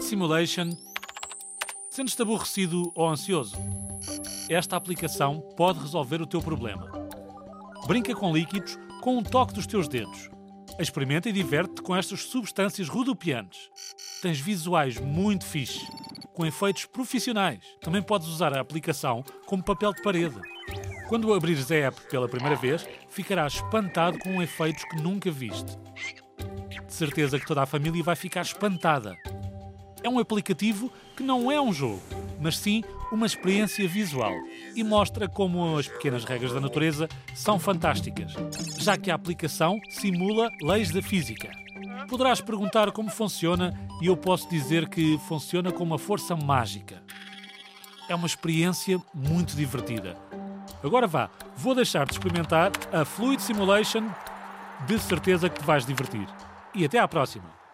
Simulation. Sentes-te aborrecido ou ansioso? Esta aplicação pode resolver o teu problema. Brinca com líquidos com um toque dos teus dedos. Experimenta e diverte-te com estas substâncias rodopiantes. Tens visuais muito fixe, com efeitos profissionais. Também podes usar a aplicação como papel de parede. Quando abrires a app pela primeira vez, ficarás espantado com efeitos que nunca viste. De certeza que toda a família vai ficar espantada. É um aplicativo que não é um jogo, mas sim uma experiência visual e mostra como as pequenas regras da natureza são fantásticas, já que a aplicação simula leis da física. Poderás perguntar como funciona e eu posso dizer que funciona com uma força mágica. É uma experiência muito divertida. Agora vá, vou deixar-te experimentar a Fluid Simulation. De certeza que te vais divertir. E até à próxima!